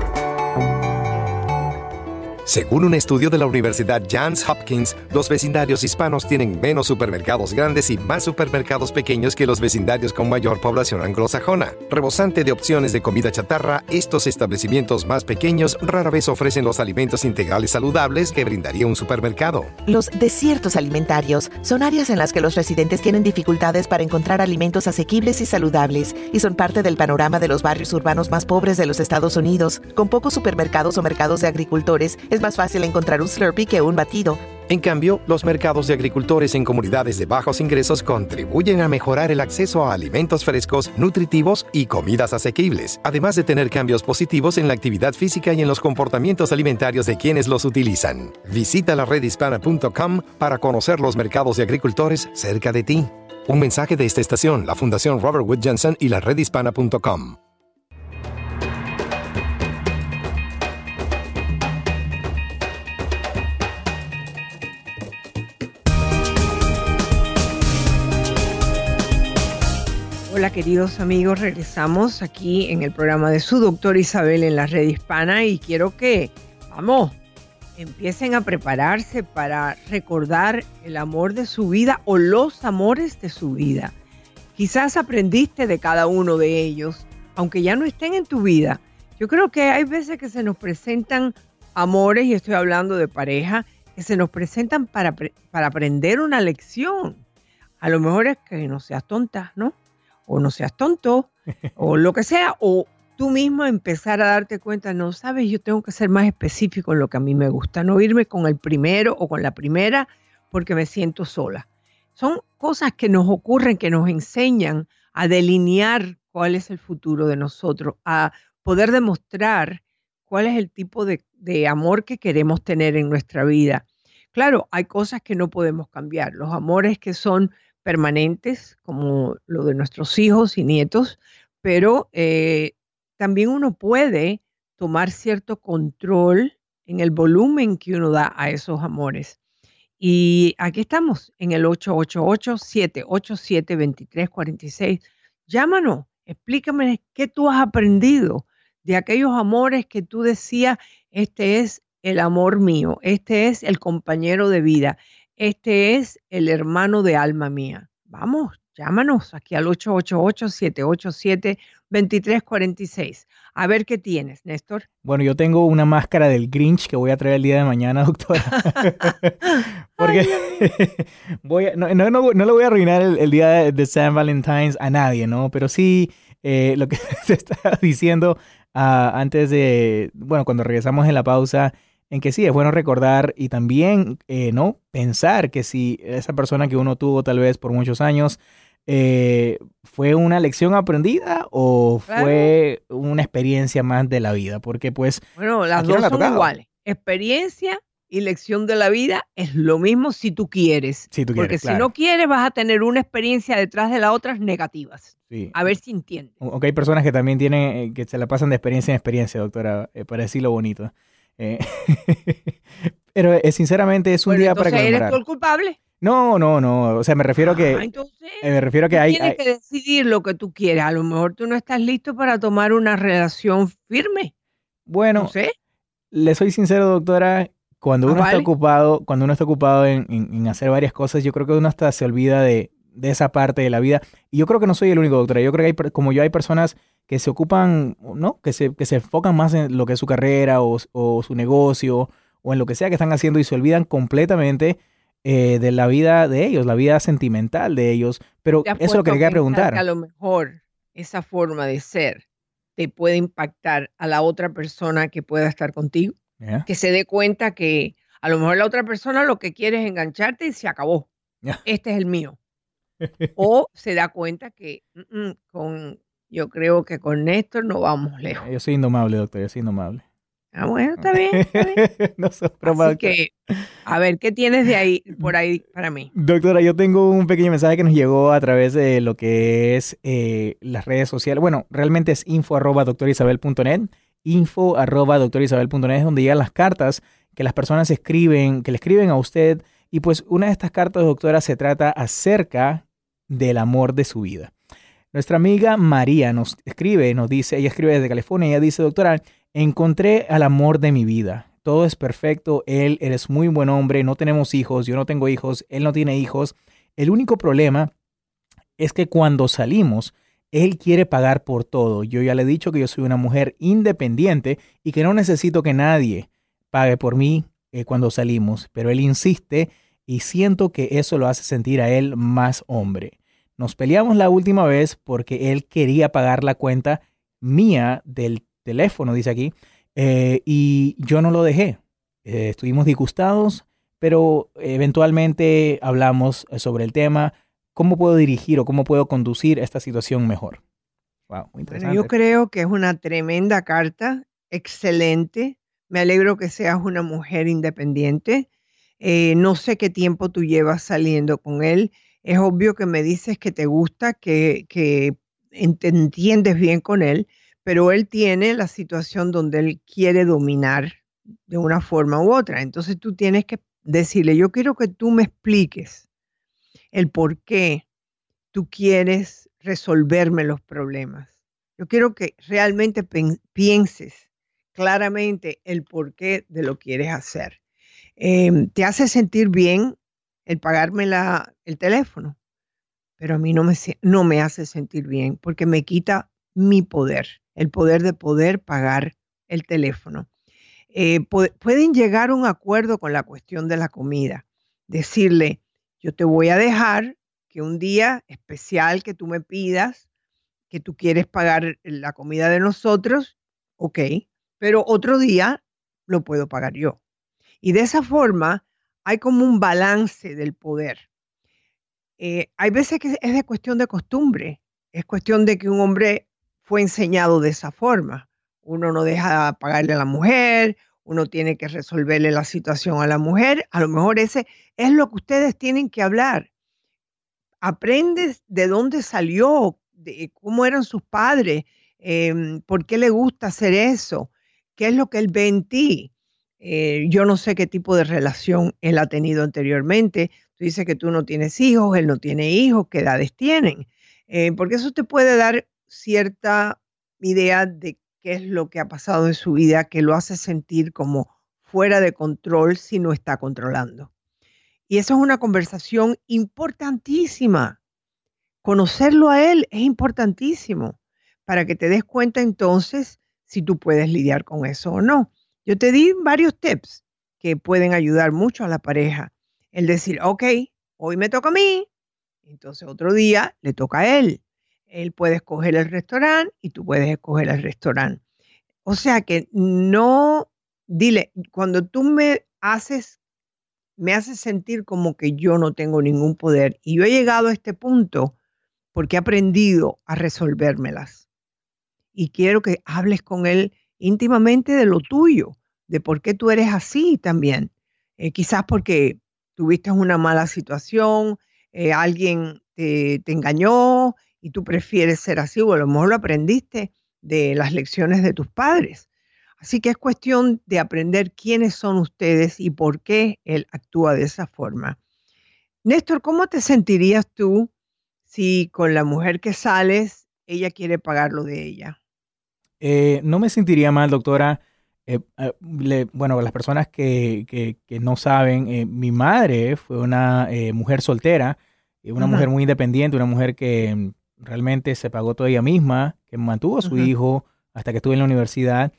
Según un estudio de la Universidad Johns Hopkins, los vecindarios hispanos tienen menos supermercados grandes y más supermercados pequeños que los vecindarios con mayor población anglosajona. Rebosante de opciones de comida chatarra, estos establecimientos más pequeños rara vez ofrecen los alimentos integrales saludables que brindaría un supermercado. Los desiertos alimentarios son áreas en las que los residentes tienen dificultades para encontrar alimentos asequibles y saludables y son parte del panorama de los barrios urbanos más pobres de los Estados Unidos. Con pocos supermercados o mercados de agricultores, es más fácil encontrar un Slurpee que un batido. En cambio, los mercados de agricultores en comunidades de bajos ingresos contribuyen a mejorar el acceso a alimentos frescos, nutritivos y comidas asequibles, además de tener cambios positivos en la actividad física y en los comportamientos alimentarios de quienes los utilizan. Visita la redhispana.com para conocer los mercados de agricultores cerca de ti. Un mensaje de esta estación, la Fundación Robert Wood Johnson y la redhispana.com. Hola queridos amigos, regresamos aquí en el programa de su doctor Isabel en la red hispana y quiero que, vamos, empiecen a prepararse para recordar el amor de su vida o los amores de su vida. Quizás aprendiste de cada uno de ellos, aunque ya no estén en tu vida. Yo creo que hay veces que se nos presentan amores, y estoy hablando de pareja, que se nos presentan para, para aprender una lección. A lo mejor es que no seas tonta, ¿no? O no seas tonto, <laughs> o lo que sea, o tú mismo empezar a darte cuenta, no sabes, yo tengo que ser más específico en lo que a mí me gusta, no irme con el primero o con la primera porque me siento sola. Son cosas que nos ocurren, que nos enseñan a delinear cuál es el futuro de nosotros, a poder demostrar cuál es el tipo de, de amor que queremos tener en nuestra vida. Claro, hay cosas que no podemos cambiar, los amores que son permanentes, como lo de nuestros hijos y nietos, pero eh, también uno puede tomar cierto control en el volumen que uno da a esos amores. Y aquí estamos en el 888-787-2346. Llámanos, explícame qué tú has aprendido de aquellos amores que tú decías, este es el amor mío, este es el compañero de vida, este es el hermano de alma mía. Vamos, llámanos aquí al 888-787-2346. A ver qué tienes, Néstor. Bueno, yo tengo una máscara del Grinch que voy a traer el día de mañana, <laughs> doctora. <laughs> Porque <laughs> voy no, no, le voy a arruinar el, día de, San Valentine's a nadie, ¿no? Pero sí, eh, lo que se está diciendo ah, antes de, bueno, cuando regresamos en la pausa, en que sí, es bueno recordar y también, eh, ¿no? Pensar que si esa persona que uno tuvo tal vez por muchos años eh, fue una lección aprendida o fue una experiencia más de la vida, porque pues... Bueno, las dos son iguales. Experiencia y lección de la vida es lo mismo si tú quieres. Si tú porque si no quieres vas a tener una experiencia detrás de las otras negativas. A ver si entiendes. Aunque hay personas que también tienen, eh, que se la pasan de experiencia en experiencia, doctora, para decirlo bonito. Eh, <laughs> pero eh, sinceramente es un día para conmemorar. ¿Eres tú el culpable? No, no, no. O sea, me refiero que. Ah, entonces, eh, me refiero que hay. Tienes que decidir lo que tú quieres. A lo mejor tú no estás listo para tomar una relación firme. Bueno, no sé. le soy sincero, doctora. Cuando ah, uno está ocupado, cuando uno está ocupado en, hacer varias cosas, yo creo que uno hasta se olvida de, de, esa parte de la vida. Y yo creo que no soy el único, doctora. Yo creo que hay, como yo, hay personas que se ocupan, ¿no? Que se, que se enfocan más en lo que es su carrera o, su negocio o en lo que sea que están haciendo y se olvidan completamente eh, de la vida de ellos, la vida sentimental de ellos. Pero eso es lo que quería preguntar. a lo mejor esa forma de ser te puede impactar a la otra persona que pueda estar contigo. Que se dé cuenta que a lo mejor la otra persona lo que quiere es engancharte y se acabó. Este es el mío. <laughs> o se da cuenta que mm, mm, con yo creo que con Néstor no vamos lejos. Yo soy indomable, doctor, yo soy indomable. Ah, bueno, está bien. Está bien. <laughs> no Así que, a ver, ¿qué tienes de ahí, <laughs> por ahí para mí? Doctora, yo tengo un pequeño mensaje que nos llegó a través de lo que es eh, las redes sociales. Bueno, realmente es info arroba doctorisabel.net, info arroba doctorisabel.net, es donde llegan las cartas que las personas escriben, que le escriben a usted. Y pues una de estas cartas, doctora, se trata acerca del amor de su vida. Nuestra amiga María nos escribe, nos dice, ella escribe desde California, ella dice, doctora, encontré al amor de mi vida. Todo es perfecto, él eres muy buen hombre, no tenemos hijos, yo no tengo hijos, él no tiene hijos. El único problema es que cuando salimos, él quiere pagar por todo. Yo ya le he dicho que yo soy una mujer independiente y que no necesito que nadie pague por mí eh, cuando salimos, pero él insiste y siento que eso lo hace sentir a él más hombre. Nos peleamos la última vez porque él quería pagar la cuenta mía del teléfono, dice aquí, eh, y yo no lo dejé. Eh, estuvimos disgustados, pero eventualmente hablamos sobre el tema, cómo puedo dirigir o cómo puedo conducir esta situación mejor. Wow, muy interesante. yo creo que es una tremenda carta, excelente. Me alegro que seas una mujer independiente. Eh, no sé qué tiempo tú llevas saliendo con él es obvio que me dices que te gusta, que, que entiendes bien con él, pero él tiene la situación donde él quiere dominar de una forma u otra. Entonces tú tienes que decirle, yo quiero que tú me expliques el por qué tú quieres resolverme los problemas. Yo quiero que realmente pienses claramente el porqué de lo quieres hacer. Em, te hace sentir bien el pagarme el teléfono, pero a mí no me, no me hace sentir bien porque me quita mi poder, el poder de poder pagar el teléfono. Eh, pueden llegar a un acuerdo con la cuestión de la comida. Decirle, yo te voy a dejar que un día especial que tú me pidas, que tú quieres pagar la comida de nosotros, ok, pero otro día lo puedo pagar yo. Y de esa forma hay como un balance del poder. Eh, hay veces que es de cuestión de costumbre, es cuestión de que un hombre fue enseñado de esa forma. Uno no deja pagarle a la mujer, uno tiene que resolverle la situación a la mujer. A lo mejor ese es lo que ustedes tienen que hablar. Aprendes de dónde salió, de cómo eran sus padres, em, por qué le gusta hacer eso, qué es lo que él ve en ti. Eh, yo no sé qué tipo de relación él ha tenido anteriormente. Tú dices que tú no tienes hijos, él no tiene hijos, qué edades tienen. Eh, porque eso te puede dar cierta idea de qué es lo que ha pasado en su vida que lo hace sentir como fuera de control si no está controlando. Y eso es una conversación importantísima. Conocerlo a él es importantísimo para que te des cuenta entonces si tú puedes lidiar con eso o no. Yo te di varios tips que pueden ayudar mucho a la pareja. El decir, ok, hoy me toca a mí, entonces otro día le toca a él. Él puede escoger el restaurante y tú puedes escoger el restaurante. O sea que no, dile, cuando tú me haces, me haces sentir como que yo no tengo ningún poder y yo he llegado a este punto porque he aprendido a resolvérmelas. Y quiero que hables con él íntimamente de lo tuyo, de por qué tú eres así también. Eh, quizás porque tuviste una mala situación, eh, alguien te, te engañó, y tú prefieres ser así o a lo mejor lo aprendiste de las lecciones de tus padres. Así que es cuestión de aprender quiénes son ustedes y por qué él actúa de esa forma. Néstor, ¿cómo te sentirías tú si con la mujer que sales ella quiere pagar lo de ella? Eh, no me sentiría mal, doctora. Eh, eh, bueno, las personas que, no saben, mi madre fue una mujer soltera, una mujer muy independiente, una mujer que realmente se pagó toda ella misma, que mantuvo a su hijo hasta que estuve en la universidad.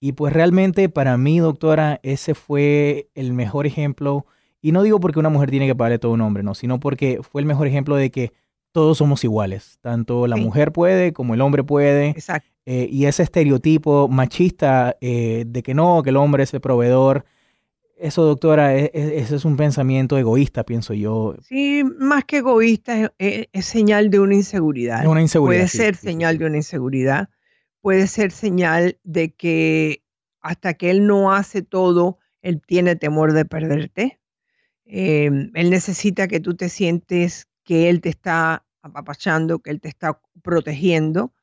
Y pues realmente para mí, doctora, ese fue el mejor ejemplo. Y no digo porque una mujer tiene que pagarle todo un hombre, no, sino porque fue el mejor ejemplo de que todos somos iguales. Tanto la mujer puede como el hombre puede. Exacto. Eh, y ese estereotipo machista eh, de que no, que el hombre es el proveedor, eso, doctora, e, e, ese es un pensamiento egoísta, pienso yo. Sí, más que egoísta, es, señal de una inseguridad. Una inseguridad. Puede ser señal de una inseguridad, puede ser señal de que hasta que él no hace todo, él tiene temor de perderte. Em, él necesita que tú te sientes que él te está apapachando, que él te está protegiendo.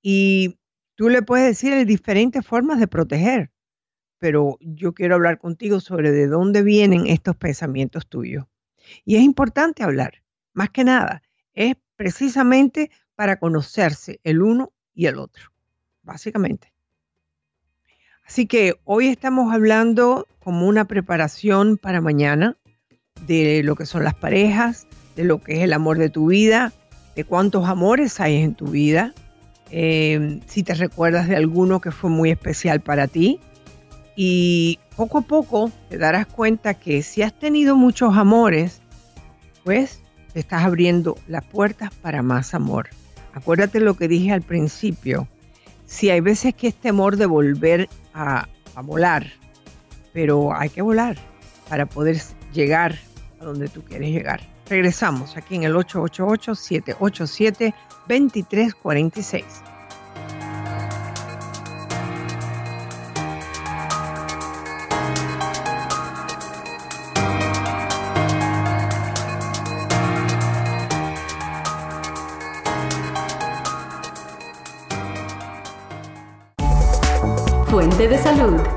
Y tú le puedes decir diferentes formas de proteger pero yo quiero hablar contigo sobre de dónde vienen estos pensamientos tuyos. Y es importante hablar, más que nada, es precisamente para conocerse el uno y el otro, básicamente. Así que hoy estamos hablando como una preparación para mañana de lo que son las parejas, de lo que es el amor de tu vida, de cuántos amores hay en tu vida, eh, si te recuerdas de alguno que fue muy especial para ti, y poco a poco te darás cuenta que si has tenido muchos amores, pues te estás abriendo las puertas para más amor. Acuérdate lo que dije al principio. Si hay veces que es temor de volver a, a volar, pero hay que volar para poder llegar a donde tú quieres llegar. Regresamos aquí en el 888-787-2346. de salud.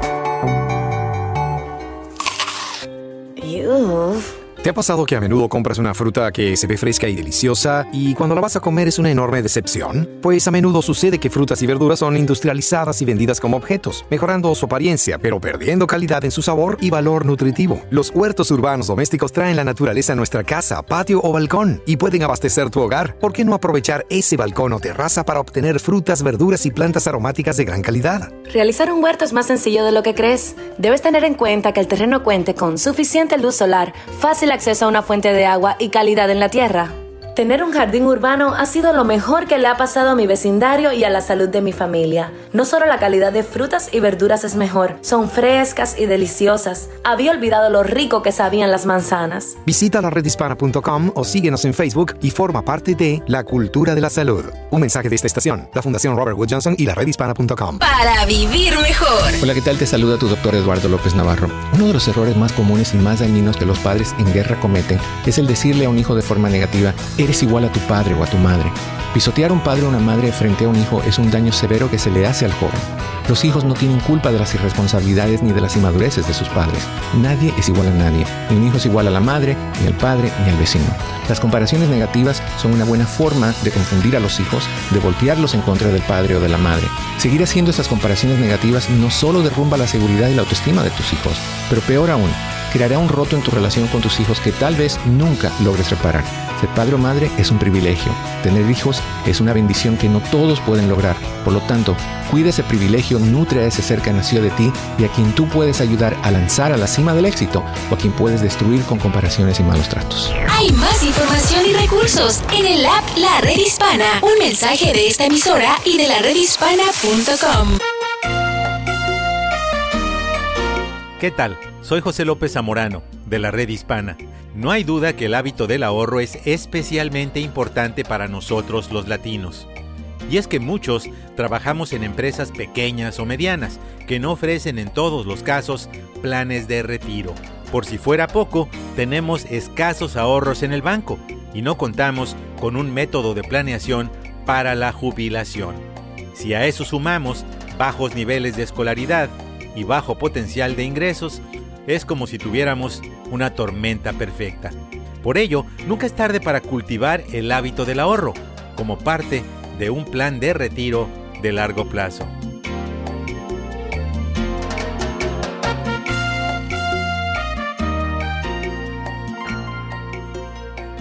¿Te ha pasado que a menudo compras una fruta que se ve fresca y deliciosa y cuando la vas a comer es una enorme decepción? Pues a menudo sucede que frutas y verduras son industrializadas y vendidas como objetos, mejorando su apariencia, pero perdiendo calidad en su sabor y valor nutritivo. Los huertos urbanos domésticos traen la naturaleza a nuestra casa, patio o balcón y pueden abastecer tu hogar. ¿Por qué no aprovechar ese balcón o terraza para obtener frutas, verduras y plantas aromáticas de gran calidad? Realizar un huerto es más sencillo de lo que crees. Debes tener en cuenta que el terreno cuente con suficiente luz solar, fácil acceso a una fuente de agua y calidad en la tierra. Tener un jardín urbano ha sido lo mejor que le ha pasado a mi vecindario y a la salud de mi familia. No solo la calidad de frutas y verduras es mejor, son frescas y deliciosas. Había olvidado lo rico que sabían las manzanas. Visita la redhispana.com o síguenos en Facebook y forma parte de la cultura de la salud. Un mensaje de esta estación, la Fundación Robert Wood Johnson y la redhispana.com. Para vivir mejor. Hola, ¿qué tal? Te saluda tu doctor Eduardo López Navarro. Uno de los errores más comunes y más dañinos que los padres en guerra cometen es el decirle a un hijo de forma negativa, eres igual a tu padre o a tu madre. Pisotear un padre o una madre frente a un hijo es un daño severo que se le hace al joven. Los hijos no tienen culpa de las irresponsabilidades ni de las inmadureces de sus padres. Nadie es igual a nadie. Ni un hijo es igual a la madre, ni al padre, ni al vecino. Las comparaciones negativas son una buena forma de confundir a los hijos, de voltearlos en contra del padre o de la madre. Seguir haciendo estas comparaciones negativas no solo derrumba la seguridad y la autoestima de tus hijos, pero peor aún, creará un roto en tu relación con tus hijos que tal vez nunca logres reparar. Ser padre o madre es un privilegio. Tener hijos es una bendición que no todos pueden lograr. Por lo tanto, cuida ese privilegio, nutre a ese ser que nació de ti y a quien tú puedes ayudar a lanzar a la cima del éxito o a quien puedes destruir con comparaciones y malos tratos. Hay más información y recursos en el app La Red Hispana. Un mensaje de esta emisora y de la redhispana.com. ¿Qué tal? Soy José López Zamorano, de la Red Hispana. No hay duda que el hábito del ahorro es especialmente importante para nosotros los latinos. Y es que muchos trabajamos en empresas pequeñas o medianas que no ofrecen en todos los casos planes de retiro. Por si fuera poco, tenemos escasos ahorros en el banco y no contamos con un método de planeación para la jubilación. Si a eso sumamos bajos niveles de escolaridad y bajo potencial de ingresos, es como si tuviéramos una tormenta perfecta. Por ello, nunca es tarde para cultivar el hábito del ahorro, como parte de un plan de retiro de largo plazo.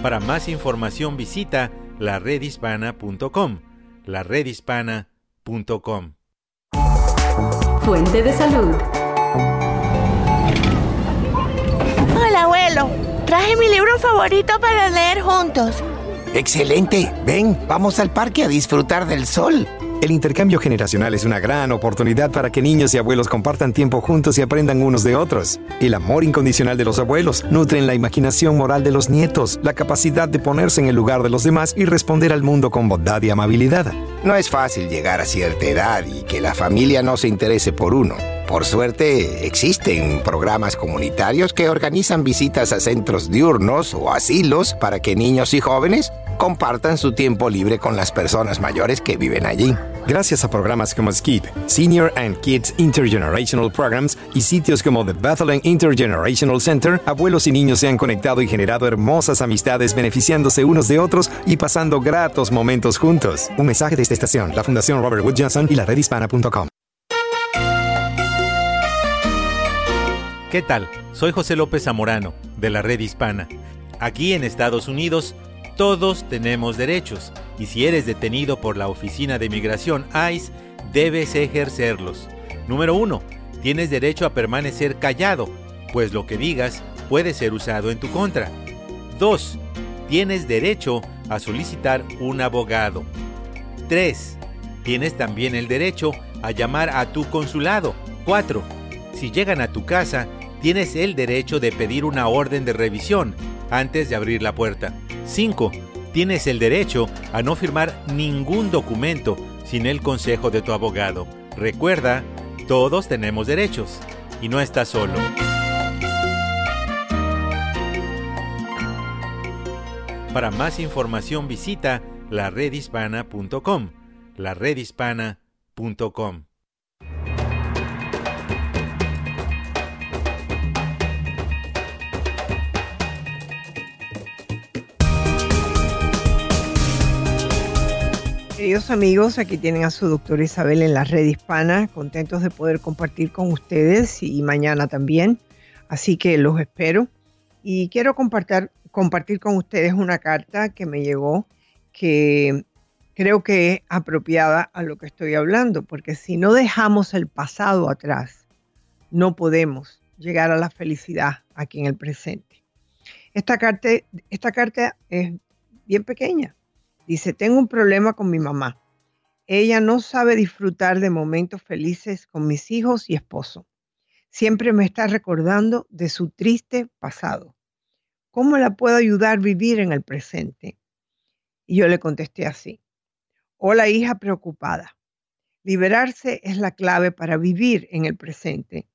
Para más información visita laredhispana.com. laredhispana.com. Fuente de salud. Traje mi libro favorito para leer juntos. Excelente. Ven, vamos al parque a disfrutar del sol. El intercambio generacional es una gran oportunidad para que niños y abuelos compartan tiempo juntos y aprendan unos de otros. El amor incondicional de los abuelos nutre en la imaginación moral de los nietos, la capacidad de ponerse en el lugar de los demás y responder al mundo con bondad y amabilidad. No es fácil llegar a cierta edad y que la familia no se interese por uno. Por suerte, existen programas comunitarios que organizan visitas a centros diurnos o asilos para que niños y jóvenes compartan su tiempo libre con las personas mayores que viven allí. Gracias a programas como SKIP, Senior and Kids Intergenerational Programs y sitios como The Bethlehem Intergenerational Center, abuelos y niños se han conectado y generado hermosas amistades beneficiándose unos de otros y pasando gratos momentos juntos. Un mensaje de esta estación, la Fundación Robert Wood Johnson y la redhispana.com. ¿Qué tal? Soy José López Zamorano, de la Red Hispana. Aquí en Estados Unidos, todos tenemos derechos y si eres detenido por la Oficina de Migración ICE, debes ejercerlos. Número 1. Tienes derecho a permanecer callado, pues lo que digas puede ser usado en tu contra. 2. Tienes derecho a solicitar un abogado. 3. Tienes también el derecho a llamar a tu consulado. 4. Si llegan a tu casa, tienes el derecho de pedir una orden de revisión antes de abrir la puerta. 5. Tienes el derecho a no firmar ningún documento sin el consejo de tu abogado. Recuerda, todos tenemos derechos y no estás solo. Para más información visita laredhispana.com. laredhispana.com. Queridos amigos, aquí tienen a su doctora Isabel en la red hispana, contentos de poder compartir con ustedes y mañana también. Así que los espero. Y quiero compartir, compartir con ustedes una carta que me llegó que creo que es apropiada a lo que estoy hablando, porque si no dejamos el pasado atrás, no podemos llegar a la felicidad aquí en el presente. Esta carta, esta carta es bien pequeña. Dice, tengo un problema con mi mamá. Ella no sabe disfrutar de momentos felices con mis hijos y esposo. Siempre me está recordando de su triste pasado. ¿Cómo la puedo ayudar a vivir en el presente? Y yo le contesté así. Hola hija preocupada. Liberarse es la clave para vivir en el presente.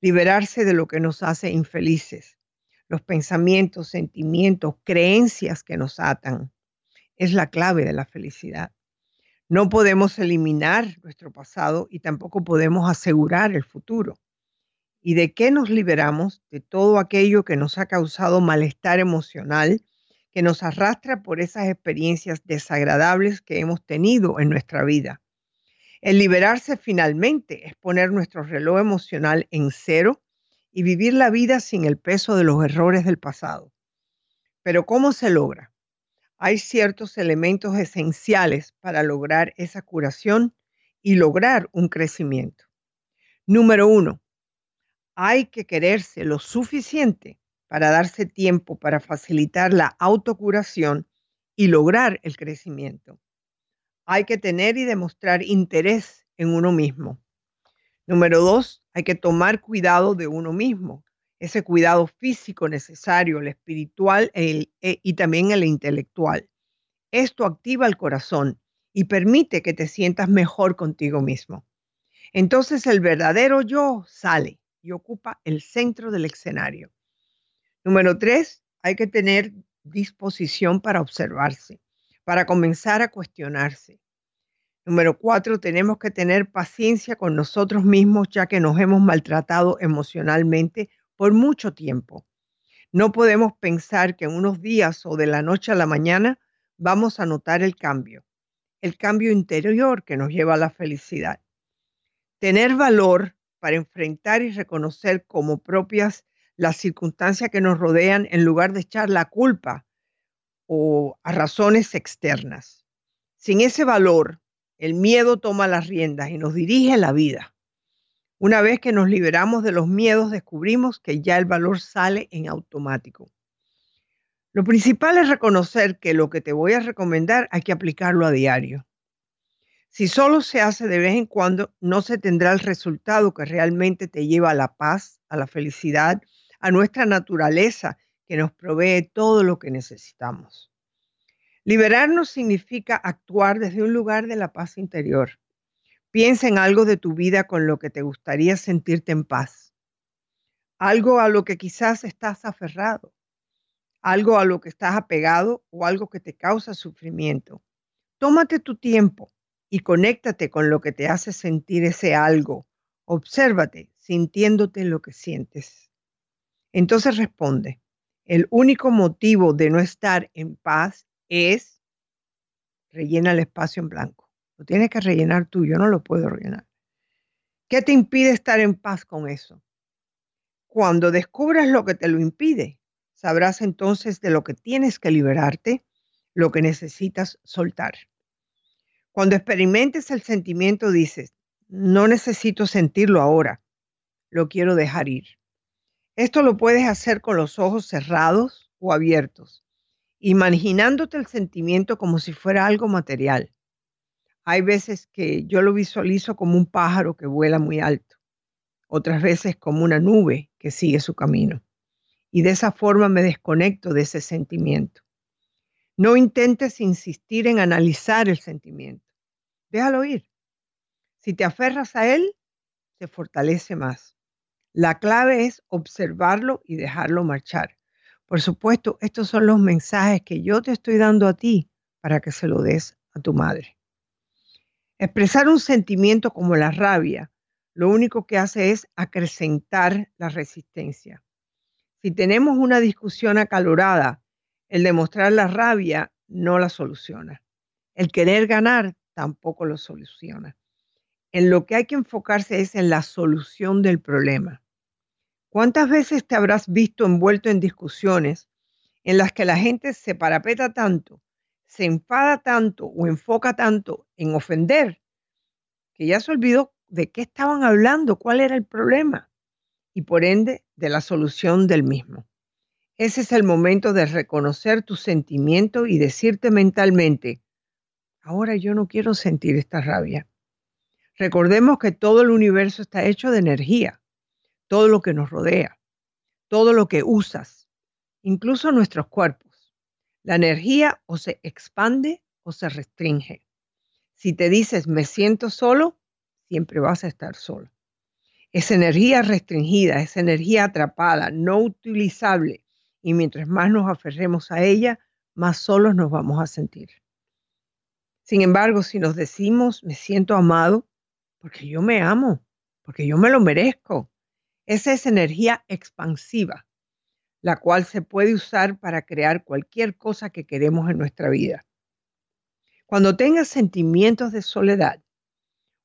Liberarse de lo que nos hace infelices. Los pensamientos, sentimientos, creencias que nos atan. Es la clave de la felicidad. No podemos eliminar nuestro pasado y tampoco podemos asegurar el futuro. ¿Y de qué nos liberamos? De todo aquello que nos ha causado malestar emocional, que nos arrastra por esas experiencias desagradables que hemos tenido en nuestra vida. El liberarse finalmente es poner nuestro reloj emocional en cero y vivir la vida sin el peso de los errores del pasado. Pero ¿cómo se logra? Hay ciertos elementos esenciales para lograr esa curación y lograr un crecimiento. Número uno, hay que quererse lo suficiente para darse tiempo para facilitar la autocuración y lograr el crecimiento. Hay que tener y demostrar interés en uno mismo. Número dos, hay que tomar cuidado de uno mismo, ese cuidado físico necesario, el espiritual e, y también el intelectual. Esto activa el corazón y permite que te sientas mejor contigo mismo. Entonces el verdadero yo sale y ocupa el centro del escenario. Número tres, hay que tener disposición para observarse, para comenzar a cuestionarse. Número cuatro, tenemos que tener paciencia con nosotros mismos ya que nos hemos maltratado emocionalmente por mucho tiempo. No podemos pensar que en unos días o de la noche a la mañana vamos a notar el cambio, el cambio interior que nos lleva a la felicidad. Tener valor para enfrentar y reconocer como propias las circunstancias que nos rodean en lugar de echar la culpa o a razones externas. Sin ese valor, el miedo toma las riendas y nos dirige la vida. Una vez que nos liberamos de los miedos, descubrimos que ya el valor sale en automático. Lo principal es reconocer que lo que te voy a recomendar hay que aplicarlo a diario. Si solo se hace de vez en cuando, no se tendrá el resultado que realmente te lleva a la paz, a la felicidad, a nuestra naturaleza que nos provee todo lo que necesitamos. Liberarnos significa actuar desde un lugar de la paz interior. Piensa en algo de tu vida con lo que te gustaría sentirte en paz. Algo a lo que quizás estás aferrado. Algo a lo que estás apegado o algo que te causa sufrimiento. Tómate tu tiempo y conéctate con lo que te hace sentir ese algo. Obsérvate sintiéndote lo que sientes. Entonces responde, el único motivo de no estar en paz es, rellena el espacio en blanco. Lo tienes que rellenar tú, yo no lo puedo rellenar. ¿Qué te impide estar en paz con eso? Cuando descubras lo que te lo impide, sabrás entonces de lo que tienes que liberarte, lo que necesitas soltar. Cuando experimentes el sentimiento dices, no necesito sentirlo ahora, lo quiero dejar ir. Esto lo puedes hacer con los ojos cerrados o abiertos, imaginándote el sentimiento como si fuera algo material. Hay veces que yo lo visualizo como un pájaro que vuela muy alto, otras veces como una nube que sigue su camino. Y de esa forma me desconecto de ese sentimiento. No intentes insistir en analizar el sentimiento déjalo ir. Si te aferras a él, se fortalece más. La clave es observarlo y dejarlo marchar. Por supuesto, estos son los mensajes que yo te estoy dando a ti para que se lo des a tu madre. Expresar un sentimiento como la rabia, lo único que hace es acrecentar la resistencia. Si tenemos una discusión acalorada, el demostrar la rabia no la soluciona. El querer ganar tampoco lo soluciona. En lo que hay que enfocarse es en la solución del problema. ¿Cuántas veces te habrás visto envuelto en discusiones en las que la gente se parapeta tanto, se enfada tanto o enfoca tanto en ofender que ya se olvidó de qué estaban hablando, cuál era el problema y por ende de la solución del mismo? Ese es el momento de reconocer tu sentimiento y decirte mentalmente, ahora yo no quiero sentir esta rabia. Recordemos que todo el universo está hecho de energía todo lo que nos rodea, todo lo que usas, incluso nuestros cuerpos. La energía o se expande o se restringe. Si te dices me siento solo, siempre vas a estar solo. Esa energía restringida, esa energía atrapada, no utilizable, y mientras más nos aferremos a ella, más solos nos vamos a sentir. Sin embargo, si nos decimos me siento amado, porque yo me amo, porque yo me lo merezco, esa es energía expansiva, la cual se puede usar para crear cualquier cosa que queremos en nuestra vida. Cuando tengas sentimientos de soledad,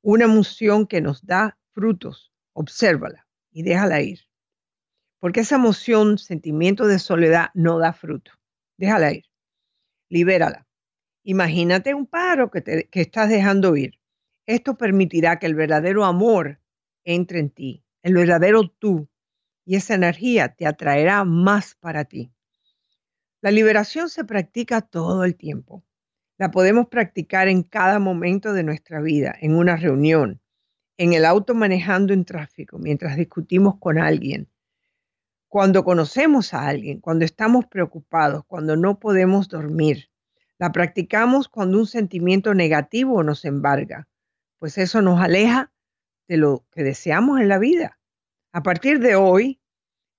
una emoción que nos da frutos, obsérvala y déjala ir. Porque esa emoción, sentimiento de soledad, no da fruto. Déjala ir. Libérala. Imagínate un pájaro que, que estás dejando ir. Esto permitirá que el verdadero amor entre en ti el verdadero tú, y esa energía te atraerá más para ti. La liberación se practica todo el tiempo. La podemos practicar en cada momento de nuestra vida, en una reunión, en el auto manejando en tráfico, mientras discutimos con alguien, cuando conocemos a alguien, cuando estamos preocupados, cuando no podemos dormir. La practicamos cuando un sentimiento negativo nos embarga, pues eso nos aleja de lo que deseamos en la vida. A partir de hoy,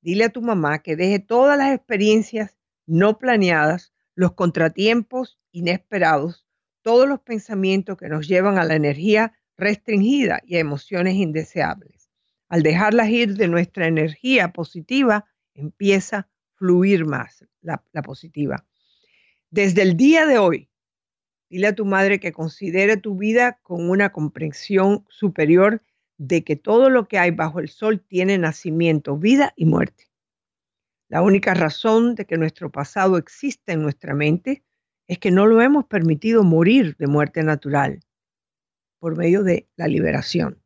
dile a tu mamá que deje todas las experiencias no planeadas, los contratiempos inesperados, todos los pensamientos que nos llevan a la energía restringida y a emociones indeseables. Al dejarlas ir de nuestra energía positiva, empieza a fluir más la, positiva. Desde el día de hoy, dile a tu madre que considere tu vida con una comprensión superior de que todo lo que hay bajo el sol tiene nacimiento, vida y muerte. La única razón de que nuestro pasado existe en nuestra mente es que no lo hemos permitido morir de muerte natural por medio de la liberación.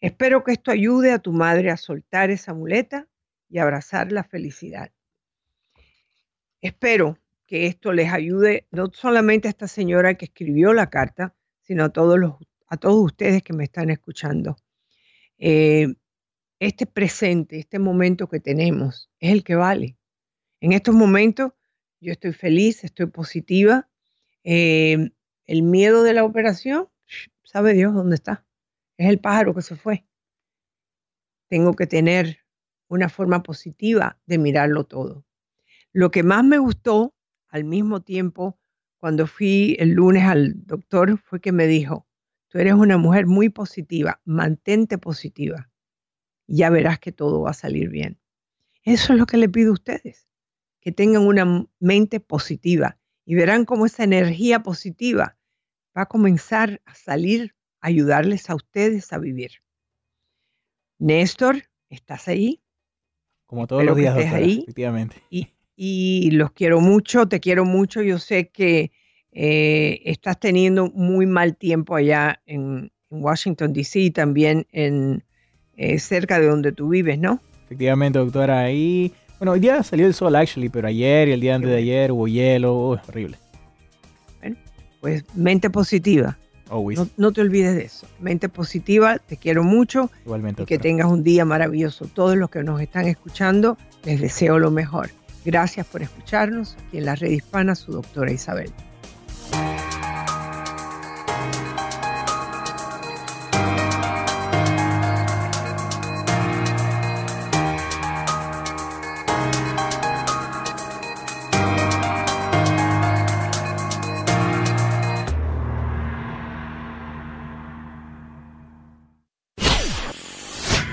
Espero que esto ayude a tu madre a soltar esa muleta y abrazar la felicidad. Espero que esto les ayude no solamente a esta señora que escribió la carta, sino a todos los a todos ustedes que me están escuchando. Eh, este presente, este momento que tenemos, es el que vale. En estos momentos yo estoy feliz, estoy positiva. Eh, el miedo de la operación, sabe Dios dónde está. Es el pájaro que se fue. Tengo que tener una forma positiva de mirarlo todo. Lo que más me gustó al mismo tiempo cuando fui el lunes al doctor fue que me dijo, Tú eres una mujer muy positiva, mantente positiva. Ya verás que todo va a salir bien. Eso es lo que le pido a ustedes, que tengan una mente positiva y verán cómo esa energía positiva va a comenzar a salir, a ayudarles a ustedes a vivir. Néstor, ¿estás ahí? Como todos los días, doctora, ahí. efectivamente. Y, y los quiero mucho, te quiero mucho. Yo sé que eh, estás teniendo muy mal tiempo allá en, Washington, D.C. y también en, eh, cerca de donde tú vives, ¿no? Efectivamente, doctora. Ahí, bueno, hoy día salió el sol, actually, pero ayer y el día antes de ayer hubo hielo, oh, horrible. Bueno, pues mente positiva. No, no, te olvides de eso. Mente positiva, te quiero mucho. Igualmente. Y que tengas un día maravilloso. Todos los que nos están escuchando, les deseo lo mejor. Gracias por escucharnos aquí en la red hispana, su doctora Isabel.